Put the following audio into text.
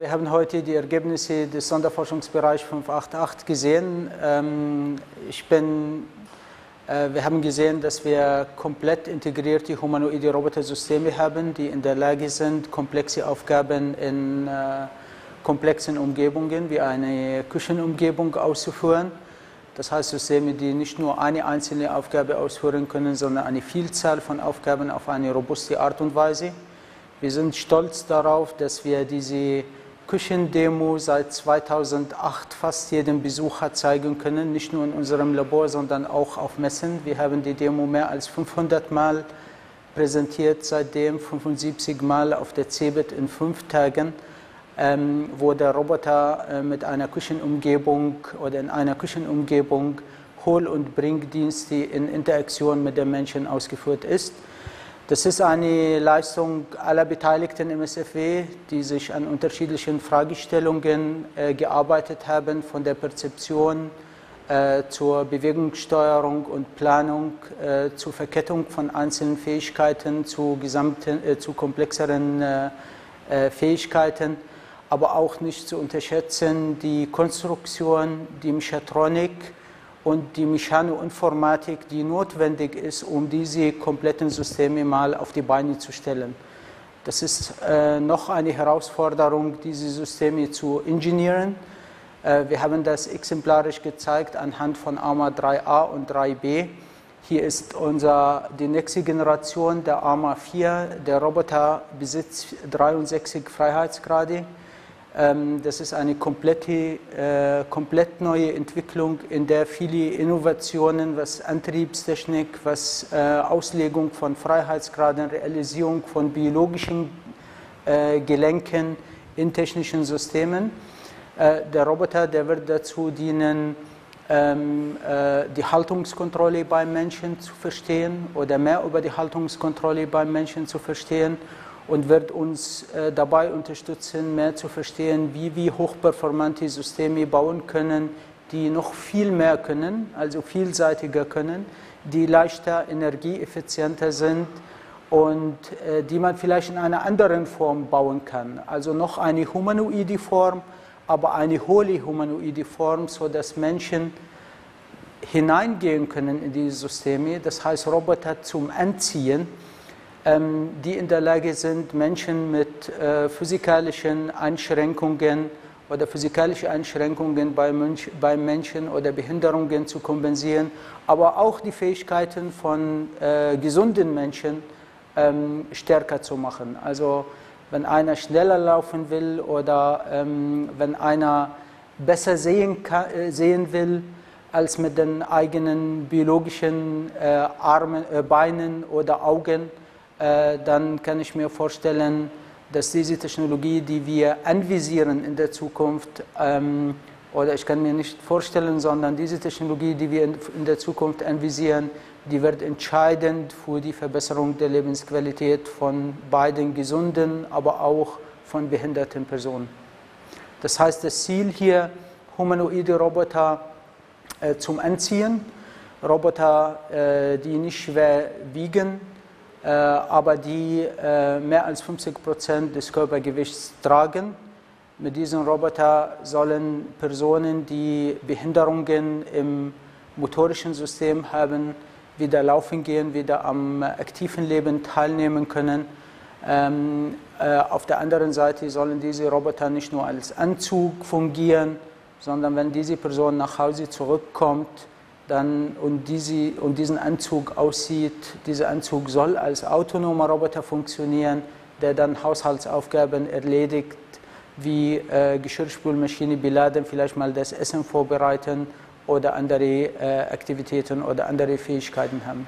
Wir haben heute die Ergebnisse des Sonderforschungsbereichs 588 gesehen. Ähm, ich bin, äh, wir haben gesehen, dass wir komplett integrierte humanoide Robotersysteme haben, die in der Lage sind, komplexe Aufgaben in äh, komplexen Umgebungen wie eine Küchenumgebung auszuführen. Das heißt Systeme, die nicht nur eine einzelne Aufgabe ausführen können, sondern eine Vielzahl von Aufgaben auf eine robuste Art und Weise. Wir sind stolz darauf, dass wir diese Küchendemo seit 2008 fast jedem Besucher zeigen können, nicht nur in unserem Labor, sondern auch auf Messen. Wir haben die Demo mehr als 500 Mal präsentiert, seitdem 75 Mal auf der CeBIT in fünf Tagen, ähm, wo der Roboter äh, mit einer Küchenumgebung oder in einer Küchenumgebung Hol- und Bringdienste in Interaktion mit den Menschen ausgeführt ist. Das ist eine Leistung aller Beteiligten im SFW, die sich an unterschiedlichen Fragestellungen äh, gearbeitet haben, von der Perzeption äh, zur Bewegungssteuerung und Planung, äh, zur Verkettung von einzelnen Fähigkeiten, zu, gesamten, äh, zu komplexeren äh, äh, Fähigkeiten, aber auch nicht zu unterschätzen die Konstruktion, die Mechatronik, und die Mechanoinformatik, die notwendig ist, um diese kompletten Systeme mal auf die Beine zu stellen. Das ist äh, noch eine Herausforderung, diese Systeme zu ingenieren. Äh, wir haben das exemplarisch gezeigt anhand von ARMA 3a und 3b. Hier ist unser, die nächste Generation der ARMA 4. Der Roboter besitzt 63 Freiheitsgrade. Ähm, das ist eine komplette, äh, komplett neue Entwicklung, in der viele Innovationen, was Antriebstechnik, was äh, Auslegung von Freiheitsgraden, Realisierung von biologischen äh, Gelenken in technischen Systemen. Der Roboter, der wird dazu dienen, ähm, die Haltungskontrolle beim Menschen zu verstehen oder mehr über die Haltungskontrolle beim Menschen zu verstehen und wird uns äh, dabei unterstützen, mehr zu verstehen, wie wir hochperformante Systeme bauen können, die noch viel mehr können, also vielseitiger können, die leichter, energieeffizienter sind und äh, die man vielleicht in einer anderen Form bauen kann. Also noch eine humanoide Form, aber eine hohle humanoide Form, sodass Menschen hineingehen können in diese Systeme, das heißt Roboter zum Anziehen die in der Lage sind, Menschen mit äh, physikalischen Einschränkungen oder physikalische Einschränkungen bei, Mensch, bei Menschen oder Behinderungen zu kompensieren, aber auch die Fähigkeiten von äh, gesunden Menschen ähm, stärker zu machen. Also wenn einer schneller laufen will oder ähm, wenn einer besser äh, sehen will, als mit den eigenen biologischen Armen, Beinen oder Augen, äh, dann kann ich mir vorstellen, dass diese Technologie, die wir anvisieren in der Zukunft, ähm, oder ich kann mir nicht vorstellen, sondern diese Technologie, die wir in der Zukunft anvisieren, die wird entscheidend für die Verbesserung der Lebensqualität von beiden gesunden, aber auch von behinderten Personen. Das heißt, das Ziel hier, humanoide Roboter äh, zum Anziehen, Roboter, äh, die nicht schwer wiegen, aber die äh, mehr als 50 Prozent des Körpergewichts tragen. Mit diesem Roboter sollen Personen, die Behinderungen im motorischen System haben, wieder laufen gehen, wieder am aktiven Leben teilnehmen können. Ähm, äh, auf der anderen Seite sollen diese Roboter nicht nur als Anzug fungieren, sondern wenn diese Person nach Hause zurückkommt, dann und, diese, und diesen Anzug aussieht. Dieser Anzug soll als autonomer Roboter funktionieren, der dann Haushaltsaufgaben erledigt, wie äh, Geschirrspülmaschine beladen, vielleicht mal das Essen vorbereiten oder andere äh, Aktivitäten oder andere Fähigkeiten haben.